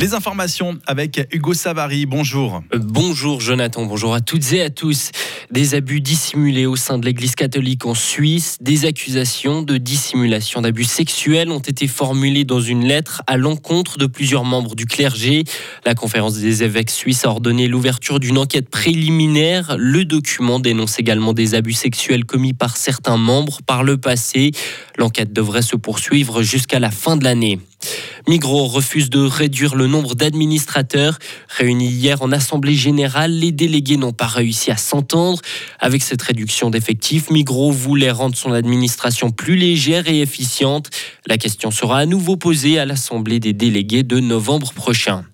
Les informations avec Hugo Savary. Bonjour. Bonjour Jonathan, bonjour à toutes et à tous. Des abus dissimulés au sein de l'Église catholique en Suisse, des accusations de dissimulation d'abus sexuels ont été formulées dans une lettre à l'encontre de plusieurs membres du clergé. La conférence des évêques suisses a ordonné l'ouverture d'une enquête préliminaire. Le document dénonce également des abus sexuels commis par certains membres par le passé. L'enquête devrait se poursuivre jusqu'à la fin de l'année. Migros refuse de réduire le nombre d'administrateurs. Réunis hier en Assemblée générale, les délégués n'ont pas réussi à s'entendre. Avec cette réduction d'effectifs, Migros voulait rendre son administration plus légère et efficiente. La question sera à nouveau posée à l'Assemblée des délégués de novembre prochain.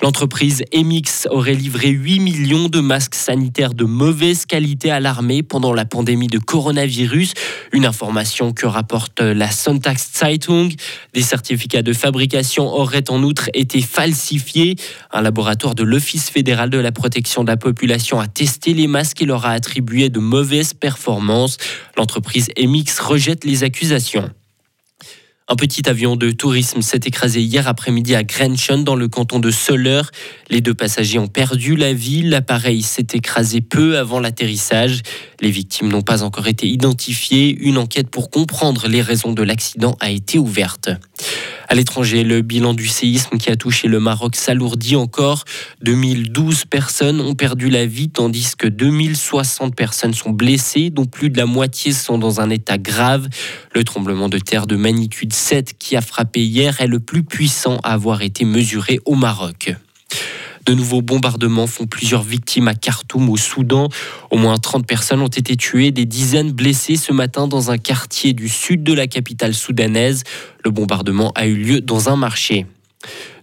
L'entreprise Emix aurait livré 8 millions de masques sanitaires de mauvaise qualité à l'armée pendant la pandémie de coronavirus. Une information que rapporte la Sonntags Zeitung. Des certificats de fabrication auraient en outre été falsifiés. Un laboratoire de l'Office fédéral de la protection de la population a testé les masques et leur a attribué de mauvaises performances. L'entreprise Emix rejette les accusations. Un petit avion de tourisme s'est écrasé hier après-midi à Grenchen dans le canton de Soler. Les deux passagers ont perdu la vie. L'appareil s'est écrasé peu avant l'atterrissage. Les victimes n'ont pas encore été identifiées. Une enquête pour comprendre les raisons de l'accident a été ouverte. À l'étranger, le bilan du séisme qui a touché le Maroc s'alourdit encore. 2012 personnes ont perdu la vie, tandis que 2060 personnes sont blessées, dont plus de la moitié sont dans un état grave. Le tremblement de terre de magnitude 7 qui a frappé hier est le plus puissant à avoir été mesuré au Maroc. De nouveaux bombardements font plusieurs victimes à Khartoum, au Soudan. Au moins 30 personnes ont été tuées, des dizaines blessées ce matin dans un quartier du sud de la capitale soudanaise. Le bombardement a eu lieu dans un marché.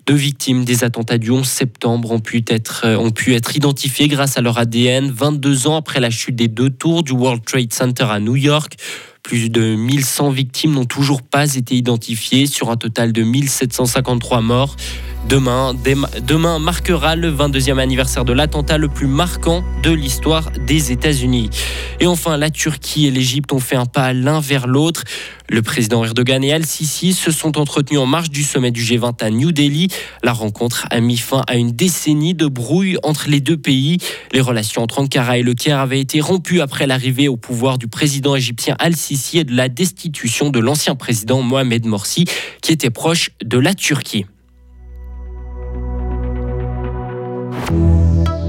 Deux victimes des attentats du 11 septembre ont pu être, identifiées grâce à leur ADN 22 ans après la chute des deux tours du World Trade Center à New York. Plus de 1100 victimes n'ont toujours pas été identifiées sur un total de 1753 morts. Demain, marquera le 22e anniversaire de l'attentat le plus marquant de l'histoire des États-Unis. Et enfin, la Turquie et l'Égypte ont fait un pas l'un vers l'autre. Le président Erdogan et Al-Sisi se sont entretenus en marge du sommet du G20 à New Delhi. La rencontre a mis fin à une décennie de brouille entre les deux pays. Les relations entre Ankara et le Caire avaient été rompues après l'arrivée au pouvoir du président égyptien Al-Sisi et de la destitution de l'ancien président Mohamed Morsi, qui était proche de la Turquie.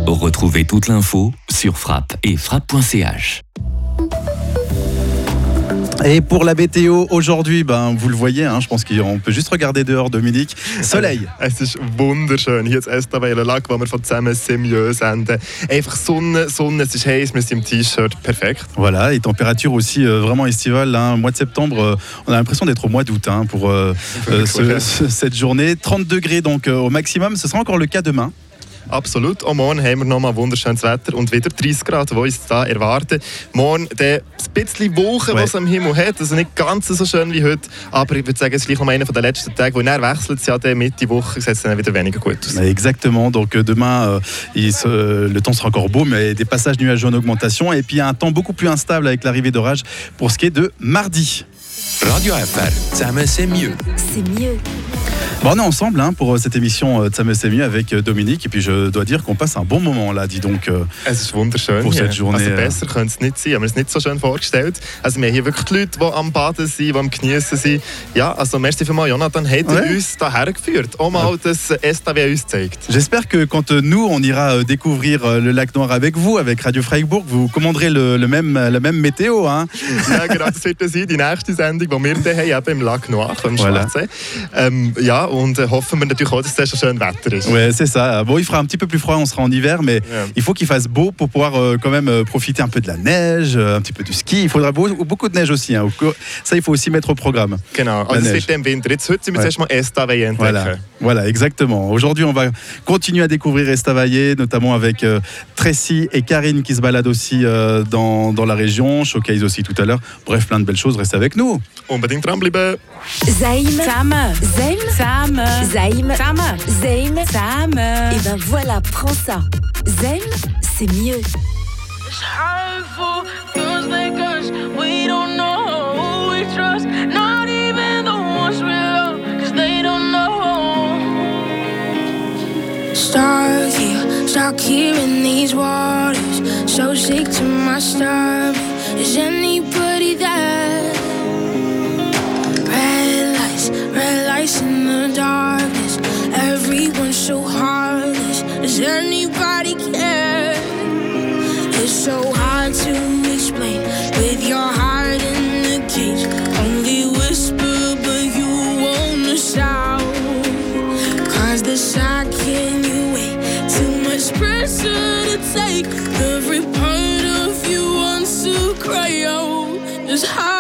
Retrouvez toute l'info sur frappe et frappe.ch. Et pour la BTO aujourd'hui, ben, vous le voyez, hein, je pense qu'on peut juste regarder dehors, Dominique. Soleil. Es ist wunderschön. Hier in Estavella Lag, wo wir von zusammen Semieux senden. Einfach Sonne, Sonne, es ist heiß, wir sind im T-Shirt, perfekt. Voilà, et température aussi euh, vraiment estivale. Hein. Mois de septembre, euh, on a l'impression d'être au mois d'août hein, pour euh, euh, ce, ce, cette journée. 30 degrés donc euh, au maximum, ce sera encore le cas demain. Absolut. Auch morgen haben wir nochmal wunderschönes Wetter und wieder 30 Grad, die uns da erwarten. Morgen ein bisschen Wolken, ouais. was am Himmel hat. Also nicht ganz so schön wie heute, aber ich würde sagen, es ist vielleicht noch einer der letzten Tage, wo er wechselt ja der Mitte Woche, sieht es dann wieder weniger gut aus. Exactement. Donc demain, euh, il se, le temps sera encore beau, mais des passages nuageux en augmentation et puis un temps beaucoup plus instable avec l'arrivée d'orage pour ce qui est de mardi. Radio FR, c'est mieux. C'est mieux. Bon, on est ensemble hein, pour cette émission euh, Zusammen c'est mieux avec euh, Dominique et puis je dois dire qu'on passe un bon moment là, dis donc. Euh, es ist wunderschön pour hier. cette journée. Also besser könnte es nicht sein, haben wir es nicht so schön vorgestellt. Also wir haben hier wirklich die Leute, die am Baden sind, die am Genießen sind. Ja, also merci vielmals Jonathan, hat Ouais. uns hierher geführt. Auch mal das STW uns gezeigt. J'espère que quand euh, nous, on ira euh, découvrir euh, le lac Noir avec vous, avec Radio Freiburg, vous commanderez le, le même, la même météo. Hein. ja, genau, das wird sein, die nächste Sendung, die wir dann haben, eben im Lac Noir, im Voilà. Schwarzsee. Ähm, ja, und äh, hoffen wir natürlich auch, dass es schon schön Wetter ist. Ouais, c'est ça. Bon, il fera un petit peu plus froid, on sera en hiver, mais Ouais. il faut qu'il fasse beau pour pouvoir euh, quand même euh, profiter un peu de la neige, euh, un petit peu du ski. Il faudra beau- beaucoup de neige aussi. hein. Ça, il faut aussi mettre au programme. Genau, also es neige. wird dann im Winter. Jetzt, heute sind wir zuerst mal entdecken. Voilà, voilà, exactement. Aujourd'hui, on va continuer à découvrir Estavayer, notamment avec euh, Tracy et Karine qui se baladent aussi dans, dans la région, Showcase aussi tout à l'heure. Bref, plein de belles choses. Restez avec nous. Unbedingt dranbleiben. Zaim. Zusammen. Zaim. Zusammen. Zaim. Zusammen. Zaim. Zusammen. Et ben voilà, prends ça. Zaim, c'est mieux. hurtful. Feels like us. We don't know who we trust. Not even the ones we love. Cause they don't know. Stuck here in these waters, so sick to my stomach. Is anybody there? In the darkness. Everyone's so heartless. Does anybody care? It's so hard to explain with your heart in the cage. Only whisper, but you won't shout. Cause the second you wait, too much pressure to take. Every part of you wants to cry out. It's hard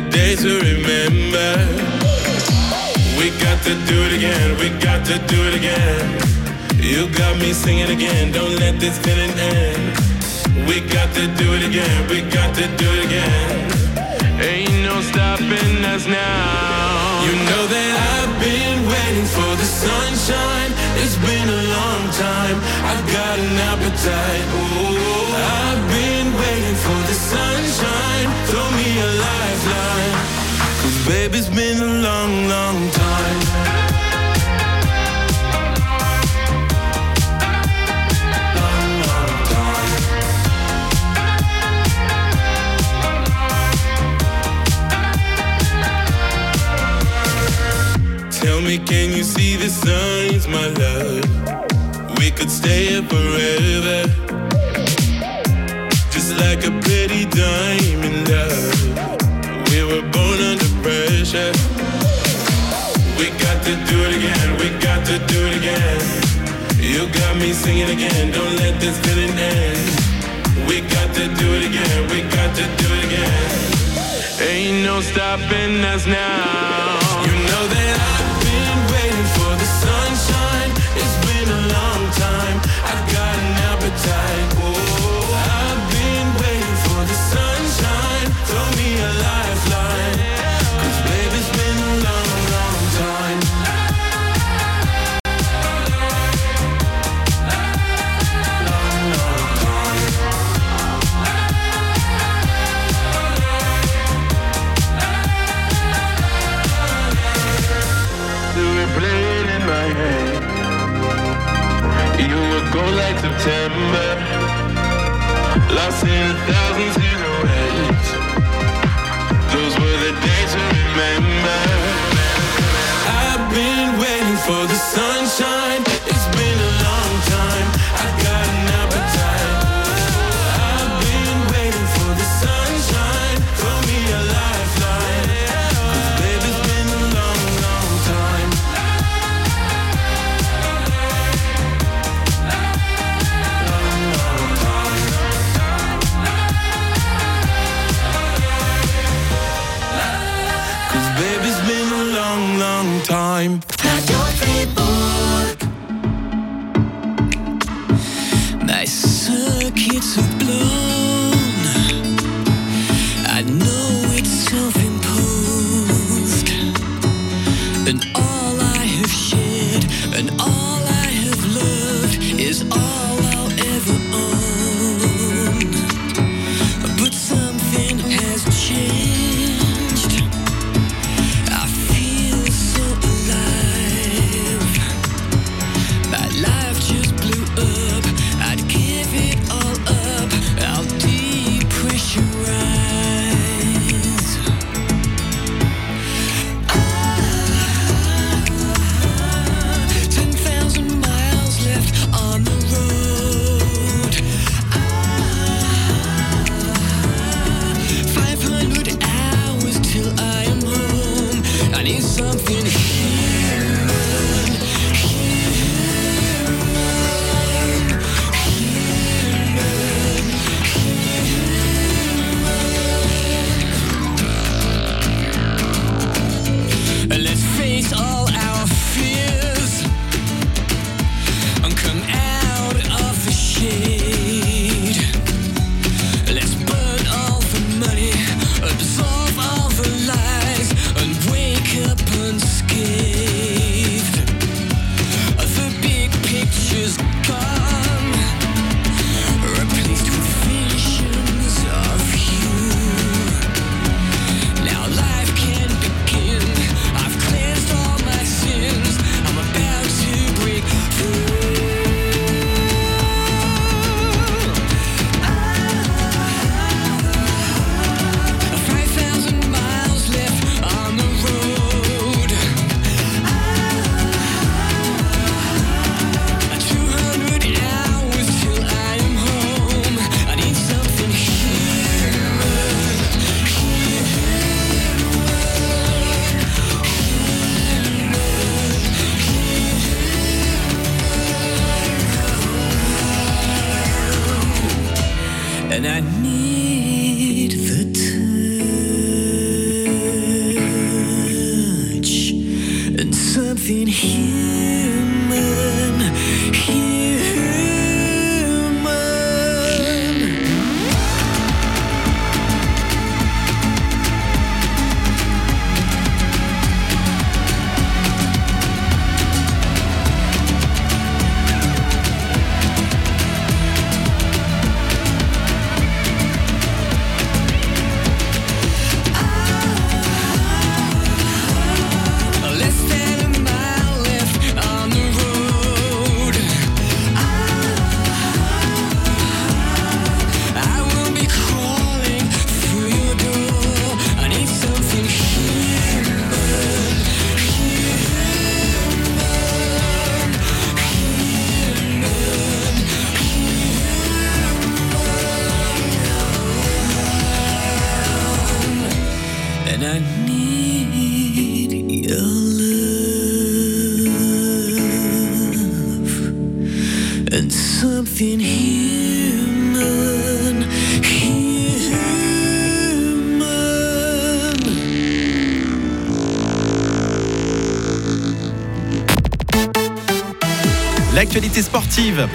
days to remember. We got to do it again, we got to do it again. You got me singing again, don't let this feeling end. We got to do it again, we got to do it again. Ain't no stopping us now. You know that I've been waiting for the sunshine. It's been a long time. I've got an appetite. Ooh, I've been waiting for the sunshine. Throw me a lifeline. Cause baby, it's been a long, long time. Long, long time. Tell me, can you see the signs, my love? We could stay here forever. Just like a pretty diamond love. Pressure. We got to do it again, we got to do it again. You got me singing again, don't let this feeling end. We got to do it again, we got to do it again. Ain't no stopping us now.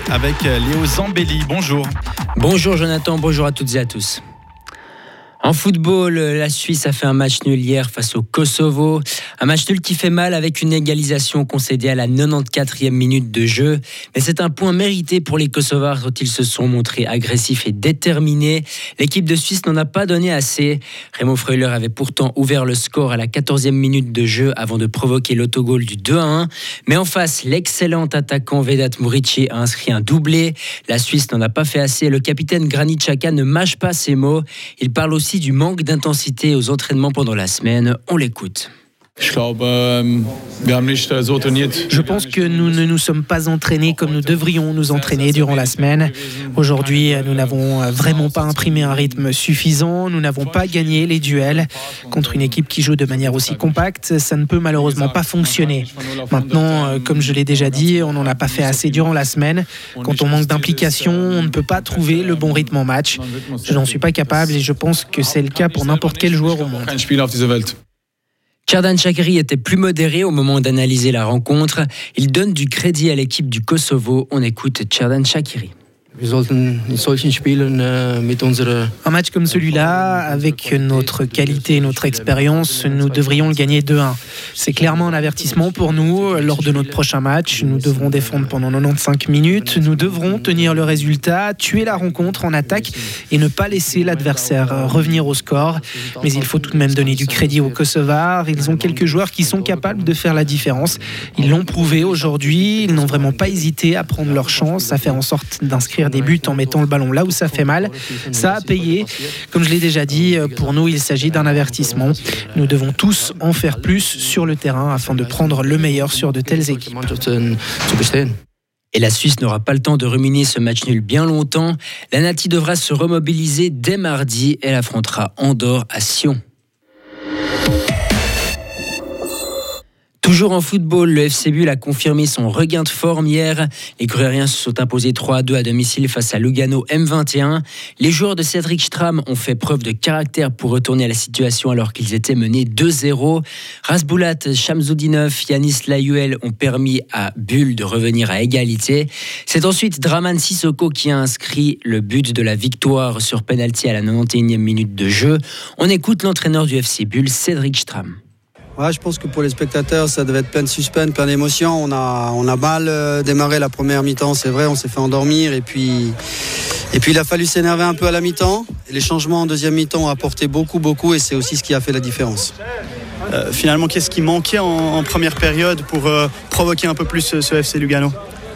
Avec euh, Léo Zambelli. Bonjour. Bonjour Jonathan, bonjour à toutes et à tous. En football, euh, la Suisse a fait un match nul hier face au Kosovo. Un match nul qui fait mal avec une égalisation concédée à la 94e minute de jeu. Mais c'est un point mérité pour les Kosovars quand ils se sont montrés agressifs et déterminés. L'équipe de Suisse n'en a pas donné assez. Remo Freuler avait pourtant ouvert le score à la 14e minute de jeu avant de provoquer l'autogol du 2 à 1. Mais en face, l'excellent attaquant Vedat Murici a inscrit un doublé. La Suisse n'en a pas fait assez. Le capitaine Granit ne mâche pas ses mots. Il parle aussi du manque d'intensité aux entraînements pendant la semaine. On l'écoute. Je pense que nous ne nous sommes pas entraînés comme nous devrions nous entraîner durant la semaine. Aujourd'hui, nous n'avons vraiment pas imprimé un rythme suffisant, nous n'avons pas gagné les duels. Contre une équipe qui joue de manière aussi compacte, ça ne peut malheureusement pas fonctionner. Maintenant, euh, comme je l'ai déjà dit, on n'en a pas fait assez durant la semaine. Quand on manque d'implication, on ne peut pas trouver le bon rythme en match. Je n'en suis pas capable et je pense que c'est le cas pour n'importe quel joueur au monde. Xherdan Shaqiri était plus modéré au moment d'analyser la rencontre. Il donne du crédit à l'équipe du Kosovo. On écoute Xherdan Shaqiri. Un match comme celui-là, avec notre qualité et notre expérience, nous devrions le gagner 2-1. C'est clairement un avertissement pour nous. Lors de notre prochain match, nous devrons défendre pendant 95 minutes. Nous devrons tenir le résultat, tuer la rencontre en attaque et ne pas laisser l'adversaire revenir au score. Mais il faut tout de même donner du crédit aux Kosovars. Ils ont quelques joueurs qui sont capables de faire la différence. Ils l'ont prouvé aujourd'hui. Ils n'ont vraiment pas hésité à prendre leur chance, à faire en sorte d'inscrire des buts en mettant le ballon là où ça fait mal. Ça a payé. Comme je l'ai déjà dit, pour nous, il s'agit d'un avertissement. Nous devons tous en faire plus sur le terrain afin de prendre le meilleur sur de telles équipes. Et la Suisse n'aura pas le temps de ruminer ce match nul bien longtemps. La Nati devra se remobiliser dès mardi. Elle affrontera Andorre à Sion. Toujours en football, le FC Bull a confirmé son regain de forme hier. Les Gruyériens se sont imposés 3 à 2 à domicile face à Lugano M21. Les joueurs de Cédric Stram ont fait preuve de caractère pour retourner à la situation alors qu'ils étaient menés 2-0. Rasboulat, Chamzoudinov, Yanis Layuel ont permis à Bull de revenir à égalité. C'est ensuite Draman Sissoko qui a inscrit le but de la victoire sur penalty à la 91e minute de jeu. On écoute l'entraîneur du FC Bull, Cédric Stram. Je pense que pour les spectateurs, ça devait être plein de suspense, plein d'émotions. On a, mal euh, démarré la première mi-temps, c'est vrai, on s'est fait endormir. Et puis, et puis il a fallu s'énerver un peu à la mi-temps. Les changements en deuxième mi-temps ont apporté beaucoup, beaucoup. Et c'est aussi ce qui a fait la différence. Euh, finalement, qu'est-ce qui manquait en, première période pour euh, provoquer un peu plus ce FC Lugano?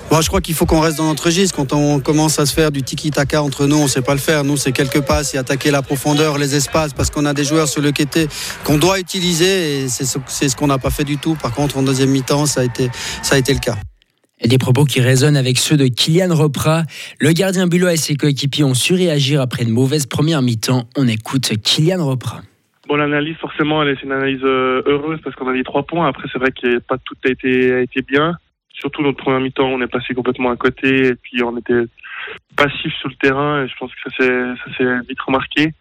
Bon, je crois qu'il faut qu'on reste dans notre registre. Quand on commence à se faire du tiki-taka entre nous, on ne sait pas le faire. Nous, c'est quelques passes et attaquer la profondeur, les espaces, parce qu'on a des joueurs sur le quêté qu'on doit utiliser et c'est ce, c'est ce qu'on n'a pas fait du tout. Par contre, en deuxième mi-temps, ça a été, ça a été le cas. Et des propos qui résonnent avec ceux de Kylian Ropra. Le gardien bulot et ses coéquipiers ont su réagir après une mauvaise première mi-temps. On écoute Kylian Ropra. Bon, l'analyse, forcément, elle est c'est une analyse euh, heureuse parce qu'on a mis trois points. Après, c'est vrai que pas tout a été, a été bien. Surtout notre première mi-temps, on est passé complètement à côté et puis on était passif sur le terrain et je pense que ça s'est, vite remarqué.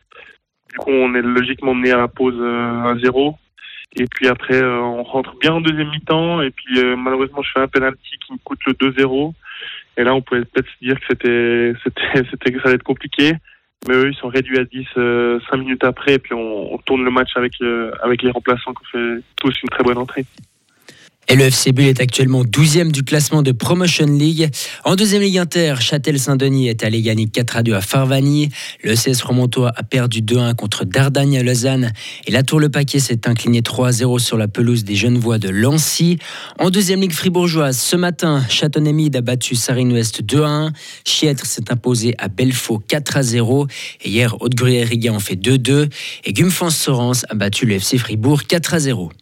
Du coup, on est logiquement mené à la pause euh, 1-0. Et puis après, euh, on rentre bien en deuxième mi-temps et puis euh, malheureusement, je fais un penalty qui me coûte le 2-0. Et là, on pouvait peut-être se dire que c'était, c'était, c'était, que ça allait être compliqué. Mais eux, ils sont réduits à 10 euh, 5 minutes après et puis on, tourne le match avec, avec les remplaçants qui ont fait tous une très bonne entrée. Et le FC Bull est actuellement 12e du classement de Promotion League. En deuxième Ligue Inter, Châtel-Saint-Denis est allé gagner 4 à 2 à Farvani. Le CS Romontois a perdu 2-1 contre Dardagne à Lausanne. Et la Tour Le Paquet s'est incliné 3 à 0 sur la pelouse des Genevois de Lancy. En deuxième Ligue fribourgeoise, ce matin, Châteaunémide a battu Sarine-Ouest 2 à 1. Chiètre s'est imposé à Belfaux 4 à 0. Et hier, Haute-Gruyère-Riga en fait 2-2. Et Gumfans-Sorens a battu le FC Fribourg 4 à 0.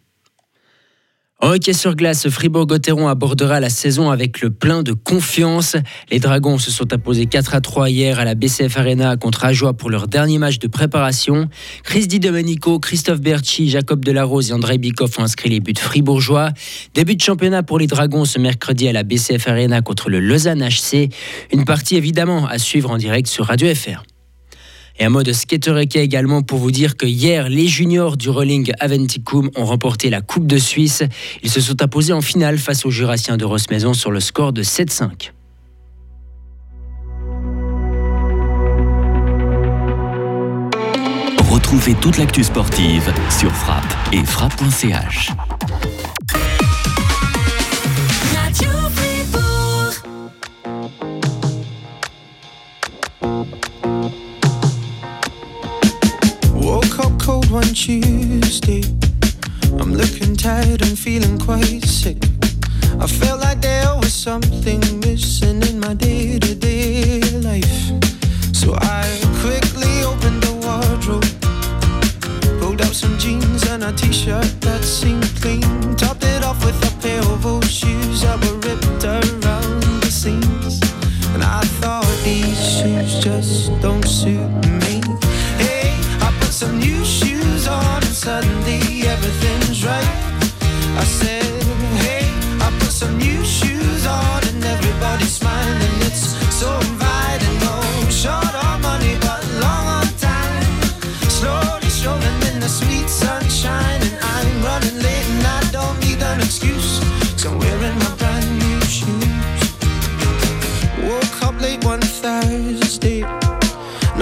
En hockey sur glace, Fribourg-Gotteron abordera la saison avec le plein de confiance. Les Dragons se sont imposés 4 à 3 hier à la BCF Arena contre Ajoie pour leur dernier match de préparation. Chris Di Domenico, Christophe Berchi, Jacob Delarose et André Bikoff ont inscrit les buts fribourgeois. Début de championnat pour les Dragons ce mercredi à la BCF Arena contre le Lausanne HC. Une partie évidemment à suivre en direct sur Radio FR. Et un mot de skater hockey également pour vous dire que hier, les juniors du Rolling Aventicum ont remporté la Coupe de Suisse. Ils se sont imposés en finale face aux Jurassiens de Rossmaison sur le score de 7-5. Retrouvez toute l'actu sportive sur frappe et frappe.ch. Tuesday. I'm looking tired and feeling quite sick. I felt like there was something missing in my day to day life. So I quickly opened the wardrobe, pulled out some jeans and a t shirt that seemed clean, topped it off with a pair of old shoes that were ripped around the seams. And I thought these shoes just don't suit me. Hey, I put some new shoes suddenly everything's right. I said, hey, I put some new shoes on and everybody's smiling. It's so inviting. No short on money, but long on time. Slowly strolling in the sweet sunshine, and I'm running late and I don't need an excuse. So I'm wearing my brand new shoes. Woke up late one Thursday.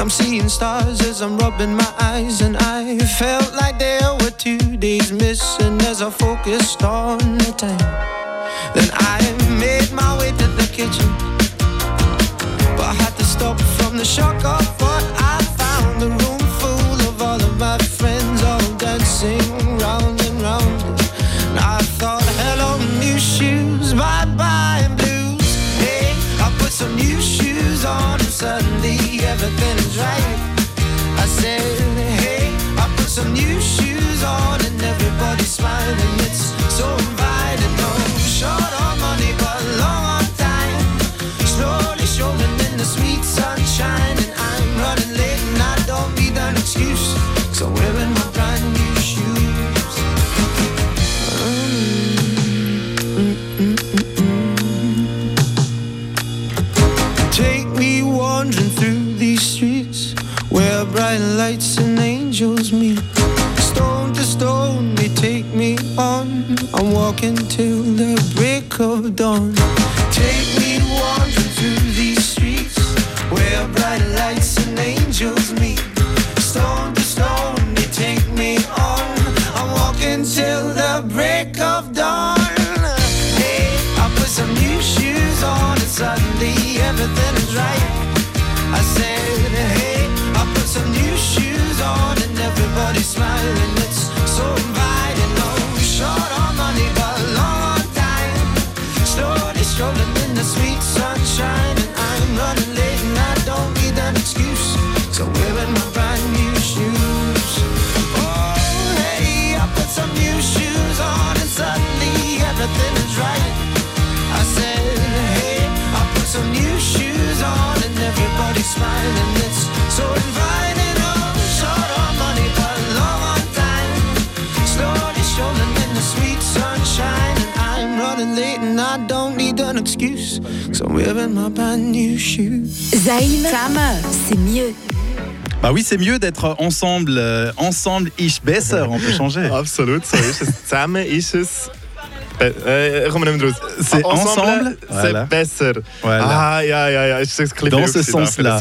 I'm seeing stars as I'm rubbing my eyes, and I felt like there were two days missing as I focused on the time. Then I made my way to the kitchen, but I had to stop from the shock of everything is right. I said, hey, I put some new shoes on, and everybody's smiling. It's so inviting. No short on money, but long on time. Slowly strolling in the sweet sunshine, and I'm running late, walking the break of dawn. Smiling. It's so inviting. Oh, short on money, but long on time. Slowly strolling in the sweet sunshine, and I'm running late and I don't need an excuse. So I'm wearing my brand new shoes. Zayn, Summer, c'est mieux. Bah oui, c'est mieux d'être ensemble. euh, ensemble ist besser. On peut changer. Absolut, so ist es. Zusammen ist es. C'est ensemble, c'est besser. Voilà. Ah. Ist das ein bisschen Dans ce sens-là.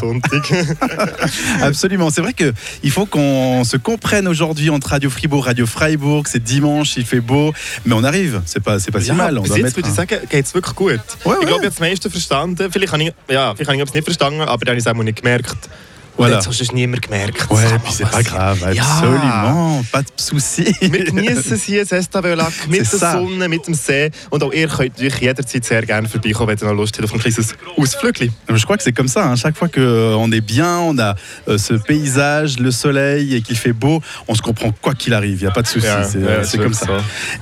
Absolument. C'est vrai qu'il faut qu'on se comprenne aujourd'hui entre Radio Fribourg, Radio Freiburg. C'est dimanche, il fait beau, mais on arrive. C'est pas, c'est pas si mal. On doit mettre würde ich sagen, geht es wirklich gut. ich glaube, ich habe das meiste verstanden. Vielleicht habe ich, ja, vielleicht habe ich etwas nicht verstanden, aber dann habe ich es auch nicht gemerkt. Voilà. jetzt hast du es niemand gemerkt. Puis va c'est pas grave, Ja. absolument, pas de souci. Wir genießen es hier, in Sestavelac, mit der. Sonne, mit dem See. Und auch ihr könnt natürlich jederzeit sehr gerne vorbeikommen, wenn ihr noch Lust habt auf ein kleines Ausflügel. Je crois que c'est comme ça. hein. Chaque fois qu'on est bien, on a euh, ce paysage, le soleil et qu'il fait beau, on se comprend quoi qu'il arrive. Il n'y a pas de souci. Ja, c'est ja, euh, comme ça. ça.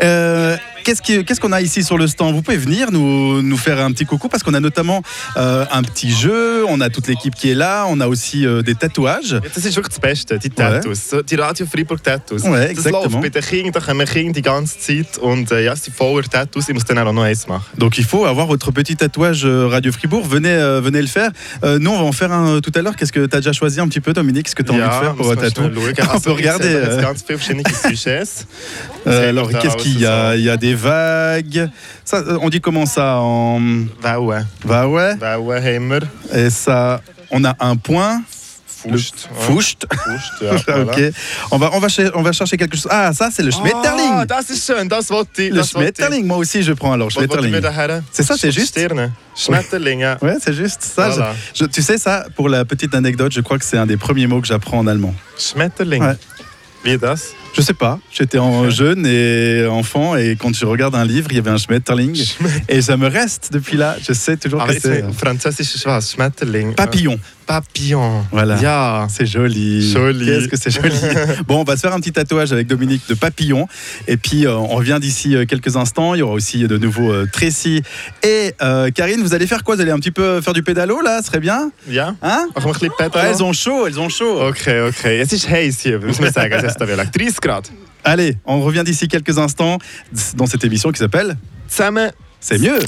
Euh, Qu'est-ce qui- qu'est-ce qu'on a ici sur le stand? Vous pouvez venir nous, nous faire un petit coucou parce qu'on a notamment euh, un petit jeu, on a toute l'équipe qui est là, on a aussi euh, des tatouages. Das ist wirklich das Beste, die Tattoos. So, Die Radio Freiburg Tattoos. Ouais, das exactement. läuft bei den Kindern, da kommen Kinder die ganze Zeit. Und äh, ja, sind voller Tattoos. Ich muss dann auch noch eins machen. Donc il faut avoir votre petit tatouage euh, Radio Fribourg. Venez, euh, venez le faire. Euh, nous, on va en faire un euh, tout à l'heure. Qu'est-ce que tu as déjà choisi un petit peu, Dominique? Ce que tu as envie de faire pour un tatou. On peut regarder. Alors, qu'est-ce qu'il y a? Il y a des vagues. Ça, euh, on dit comment ça en... Vauen haben wir. Et ça, on a un point. Fust. Le- Fust. Fust, ja, voilà. On va, on, va on va chercher quelque chose. Ah, ça, c'est le Schmetterling. Ah, das ist schön, das wollte ich. le. Schmetterling, moi aussi, je prends alors. Schmetterling. C'est ça, c'est juste? Schmetterling, ja. Ouais, c'est juste ça. Voilà. Je- je- tu sais, ça, pour la petite anecdote, je crois que c'est un des premiers mots que j'apprends en allemand. Schmetterling. Ouais. Wie das? Je sais pas. J'étais jeune et enfant et quand je regarde un livre, il y avait un Schmetterling et ça me reste depuis là. Je sais toujours que c'est. Schmetterling. Papillon. Papillon. Voilà. Yeah. C'est joli. Joli. Qu'est-ce que c'est joli. bon, on va se faire un petit tatouage avec Dominique de papillon. Et puis, euh, on revient d'ici euh, quelques instants. Il y aura aussi de nouveau euh, Tracy et euh, Karine. Vous allez faire quoi? Vous allez un petit peu faire du pédalo là? Ce serait bien? Bien. Yeah. Hein Elles ont chaud, elles ont chaud. Ok, ok. Es ist heiß hier. Muss man sagen. Das ist l'actrice Allez, on revient d'ici quelques instants dans cette émission qui s'appelle Tsamen. C'est mieux.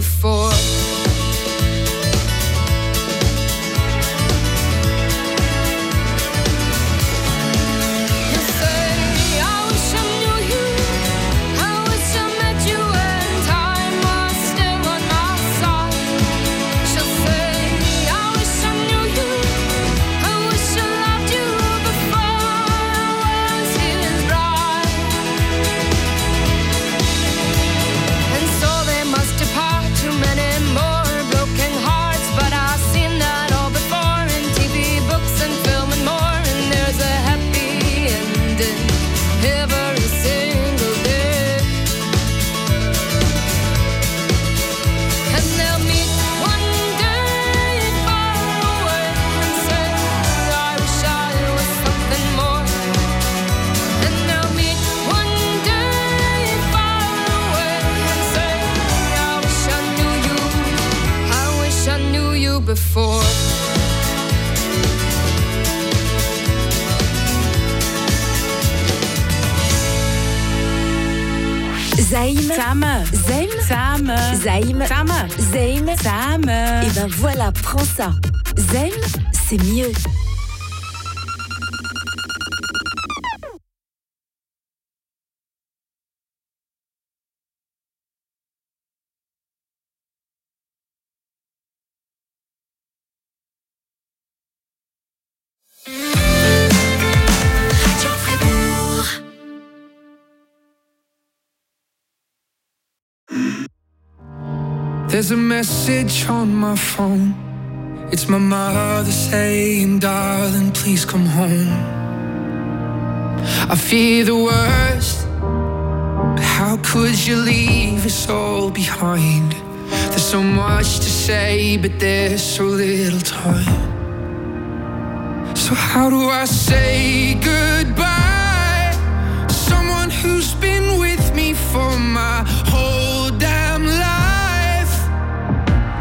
before. There's a message on my phone. It's my mother saying, darling, please come home. I fear the worst. How could you leave us all behind? There's so much to say, but there's so little time. So, how do I say goodbye? Someone who's been with me for my whole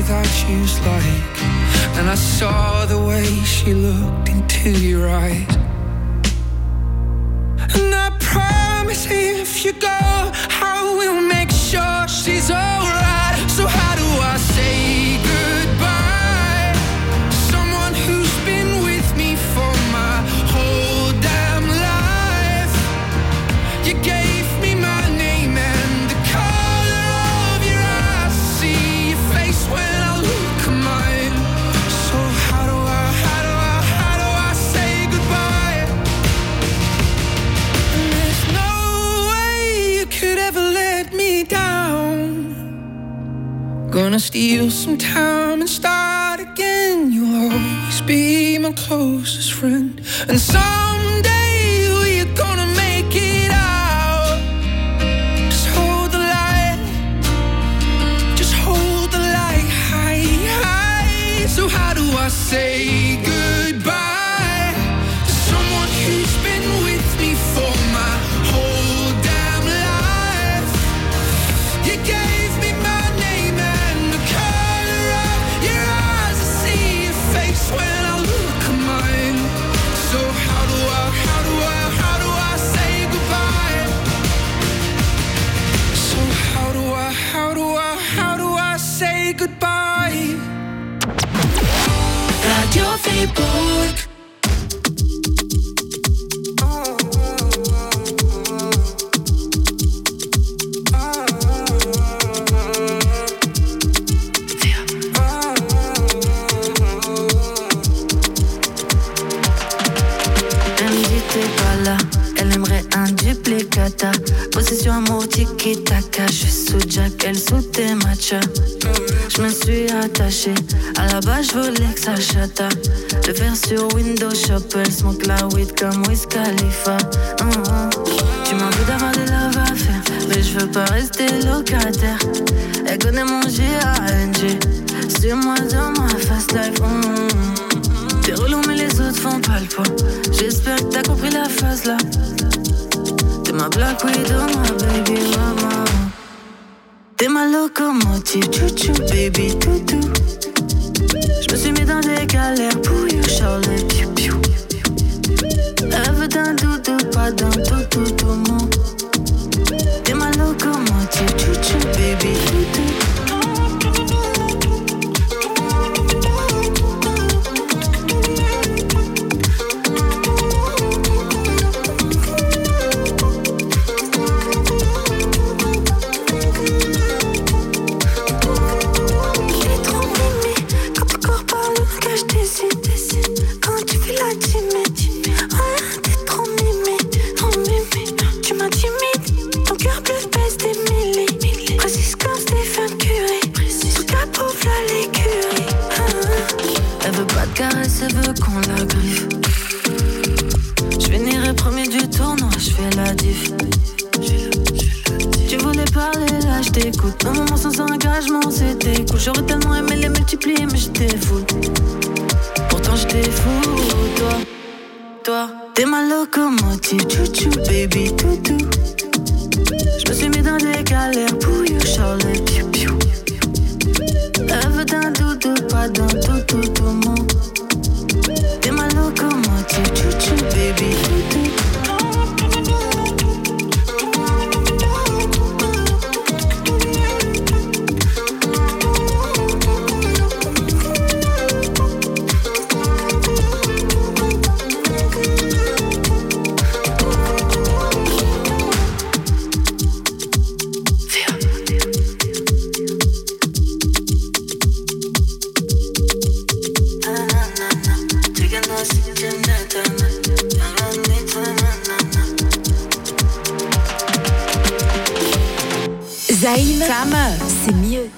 without you's like. And I saw the way she looked into your eyes. And I promise if you go, I will make sure she's alright. Gonna steal some time and start again. You'll always be my closest friend. And someday we're gonna make it out. Just hold the light. Just hold the light high, high. So, how do I say goodbye? Radio Fribourg. À la base je voulais que ça chata. Le faire sur Windows Shop, elle smoke la weed comme Wiz Khalifa. Hum, hum. Tu m'en veux d'avoir des love à faire, mais je veux pas rester locataire. Elle connaît mon G-A-N-G, c'est moi dans ma fast life. hum, hum. T'es relou mais les autres font pas le poids J'espère que t'as compris la phase là T'es ma black widow, ma baby mama T'es ma locomotive, chouchou, baby toutou. Je me suis mis dans des galères pour you, Charlotte, C'est mieux.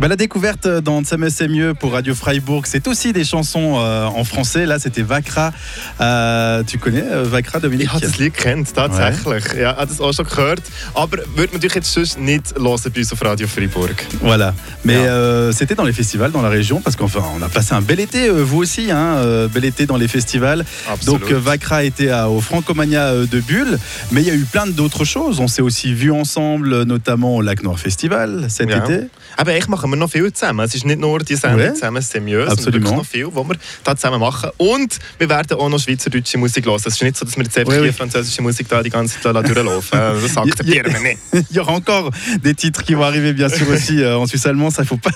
Eh ben, la découverte dans Tsame c'est mieux pour Radio Freiburg, c'est aussi des chansons euh, en français. Là, c'était Vakra. Euh, tu connais euh, Vakra, Dominique? Ich habe das Lied kennt, tatsächlich. Ja, ich habe das auch schon gehört. Aber würde natürlich jetzt sonst nicht hören bei uns auf Radio Freiburg? Voilà. Mais euh, c'était dans les festivals dans la région parce qu'enfin, on a passé un bel été, vous aussi, hein, bel été dans les festivals. Absolument. Donc Vakra était à- au Francomania de Bulle, mais il y a eu plein d'autres choses. On s'est aussi vus ensemble, notamment au Lac Noir Festival cet Ja. été. Aber eigentlich machen wir noch viel zusammen. Es ist nicht nur die Sendung zusammen seriös, noch viel, was wir da zusammen machen. Und wir werden auch noch schweizerdeutsche Musik hören. Es ist nicht so, dass wir jetzt einfach Oui, oui. hier französische Musik da die ganze Zeit durchlaufen. Das akzeptieren wir nicht. Il y aura encore des titres qui vont arriver bien sûr aussi euh, en suisse allemand, ça faut pas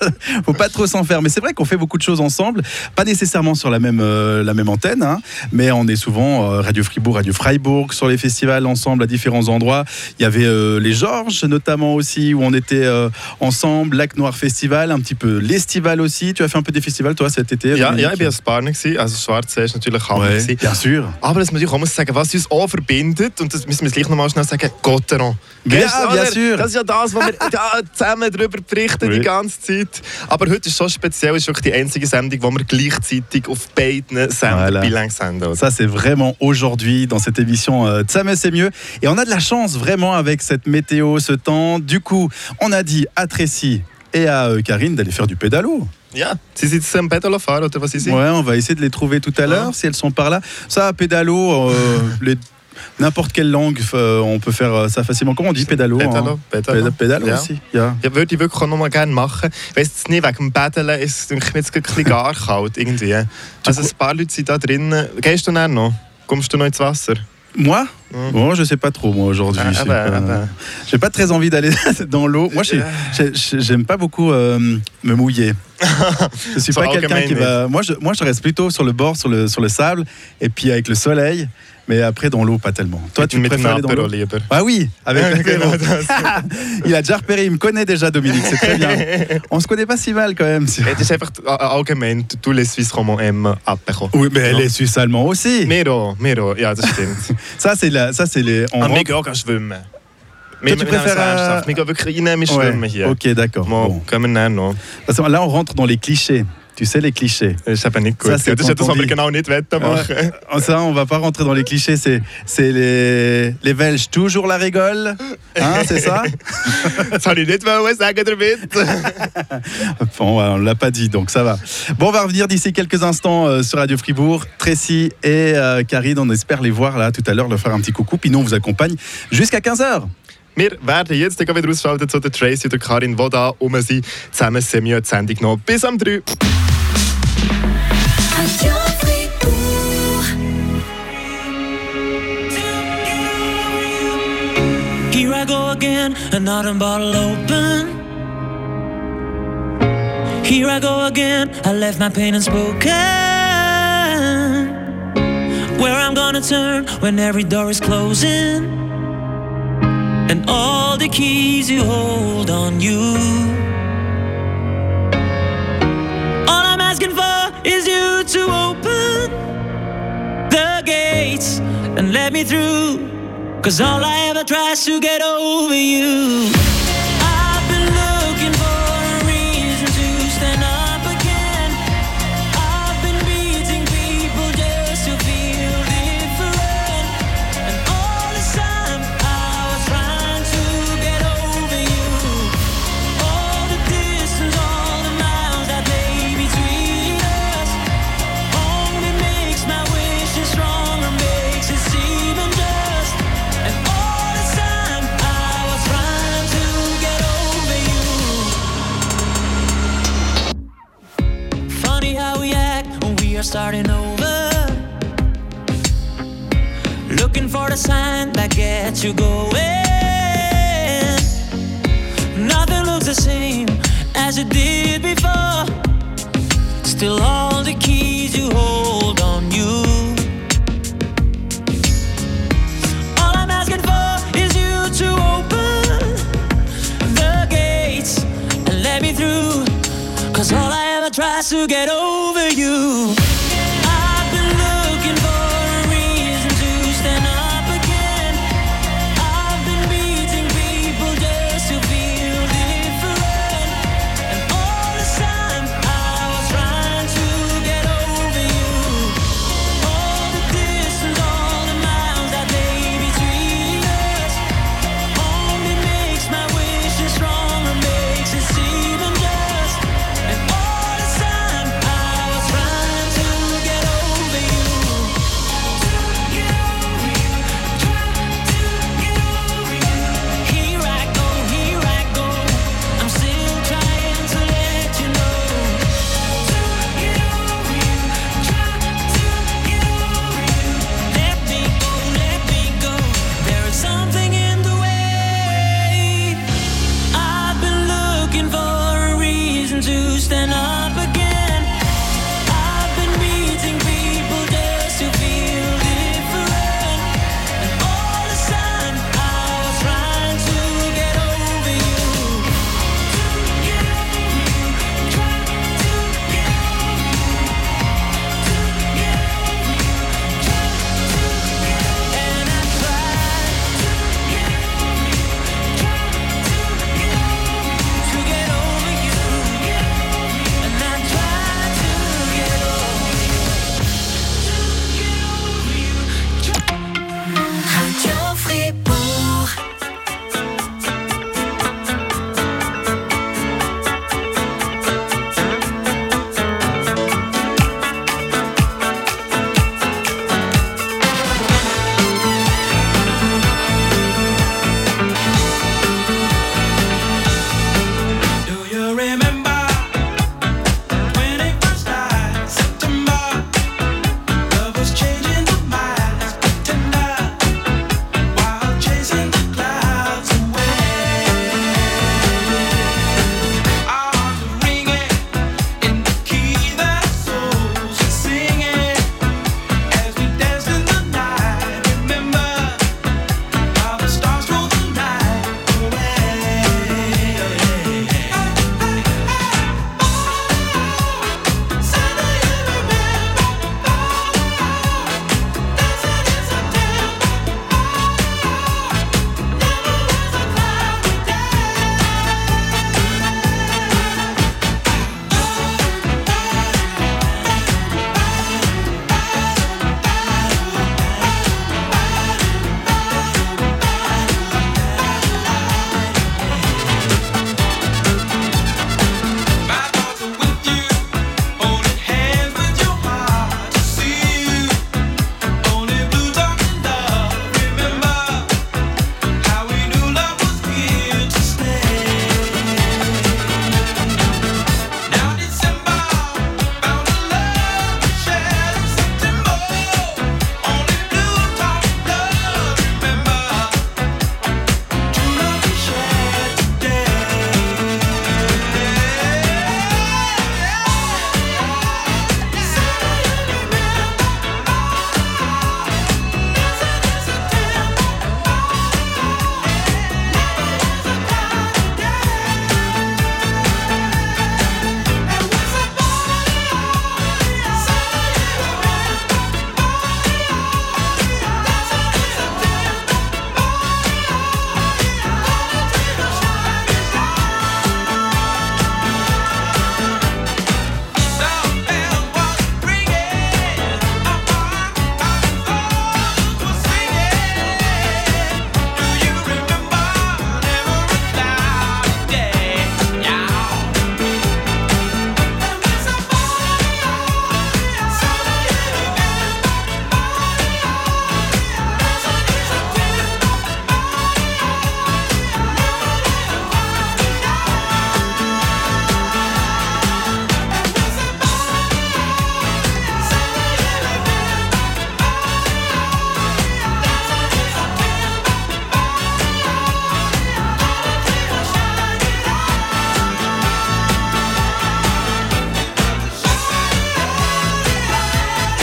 faut pas trop s'en faire. Mais c'est vrai qu'on fait beaucoup de choses ensemble, pas nécessairement sur la même euh, la même antenne, hein, mais on est souvent euh, Radio Fribourg, Radio Freiburg sur les festivals ensemble à différents endroits. Il y avait euh, les Georges notamment aussi où on était ensemble, Noir Festival, un petit peu l'Estival aussi. Tu as fait un peu des festivals toi cet été Ja, Dominique ja, ich war ein Partner. gewesen. Also Schwarze ist natürlich Hammer. Ouais, gewesen. bien sûr. Aber das muss ich auch muss sagen, was uns auch verbindet, und das müssen wir gleich nochmal schnell sagen, Gotteron. Ja, Gehst du, bien sûr. Das ist ja das, was wir ja, zusammen darüber berichten Oui. die ganze Zeit. Aber heute ist schon speziell, ist wirklich die einzige Sendung, wo wir gleichzeitig auf beiden Sendern Voilà. bilang senden. oder? Ça, c'est vraiment aujourd'hui dans cette émission euh, c'est mieux. Et on a de la chance vraiment avec cette météo, ce temps. Du coup, on a dit à Tracy et à euh, Karine d'aller faire du pédalo. Ja, Sie sind jetzt am Pedalo fahren, oder was Sie sind? Ouais, on va essayer de les trouver tout à l'heure si elles sont par là. Ça, pédalo, euh, les- n'importe quelle langue, euh, on peut faire euh, ça facilement. Comment on dit pédalo Pédalo, hein? Pédalo. Péda- Pédalo Ja. aussi. Ja. Ja, würde ich wirklich auch noch mal gerne machen. Weiss jetzt nicht, wegen dem Badeln ist es mir jetzt ein bisschen gar kalt irgendwie. Also ein paar Leute sind da drinnen. Gehst du dann noch? Kommst du noch ins Wasser? Moi Bon, je sais pas trop, moi, aujourd'hui. Ah, J'ai ah bah, pas, ah bah. j'ai pas très envie d'aller dans l'eau. Moi, j'ai- j'ai- j'ai- j'aime pas beaucoup euh, me mouiller. je suis pas quelqu'un qui va. Moi je, moi, je reste plutôt sur le bord, sur le, sur le sable, et puis avec le soleil. Mais après, dans l'eau, pas tellement. Toi, tu préfères aller dans l'eau. Ah oui, avec das. Il a déjà repéré, il me connaît déjà, Dominique, c'est très bien. On se connaît pas si mal quand même. Tous les Suisses kommen immer Apero. Oui, mais elle est suisse-allemand aussi. Wir auch. Ja, das stimmt. Ça, c'est la, ça, c'est les. on Wir, tu préfères. Ok, d'accord. Bon. là, on rentre dans les clichés. Tu sais, les clichés. Ist eben nicht gut. Ça, das ist das, was wir genau nicht machen. Ça, on va pas rentrer dans les clichés. C'est, c'est les, les Belges toujours la rigole, hein, c'est ça Das habe ich nicht wollen sagen damit. Bon, on l'a pas dit, donc ça va. Bon, on va revenir d'ici quelques instants euh, sur Radio Fribourg. Tracy et euh, Karine, on espère les voir là tout à l'heure, leur faire un petit coucou. Puis nous, on vous accompagne jusqu'à 15h. Wir werden jetzt wieder ausschalten zu der Tracy und Karin, die da rum sind. Zusammen sind die Sendung noch bis am 3. Here I go again, bottle open. Here I go again, I left my pain unspoken. Where I'm gonna turn when every door is closing. And all the keys you hold on you. All I'm asking for is you to open the gates and let me through. Cause all I ever try is to get over you. I've been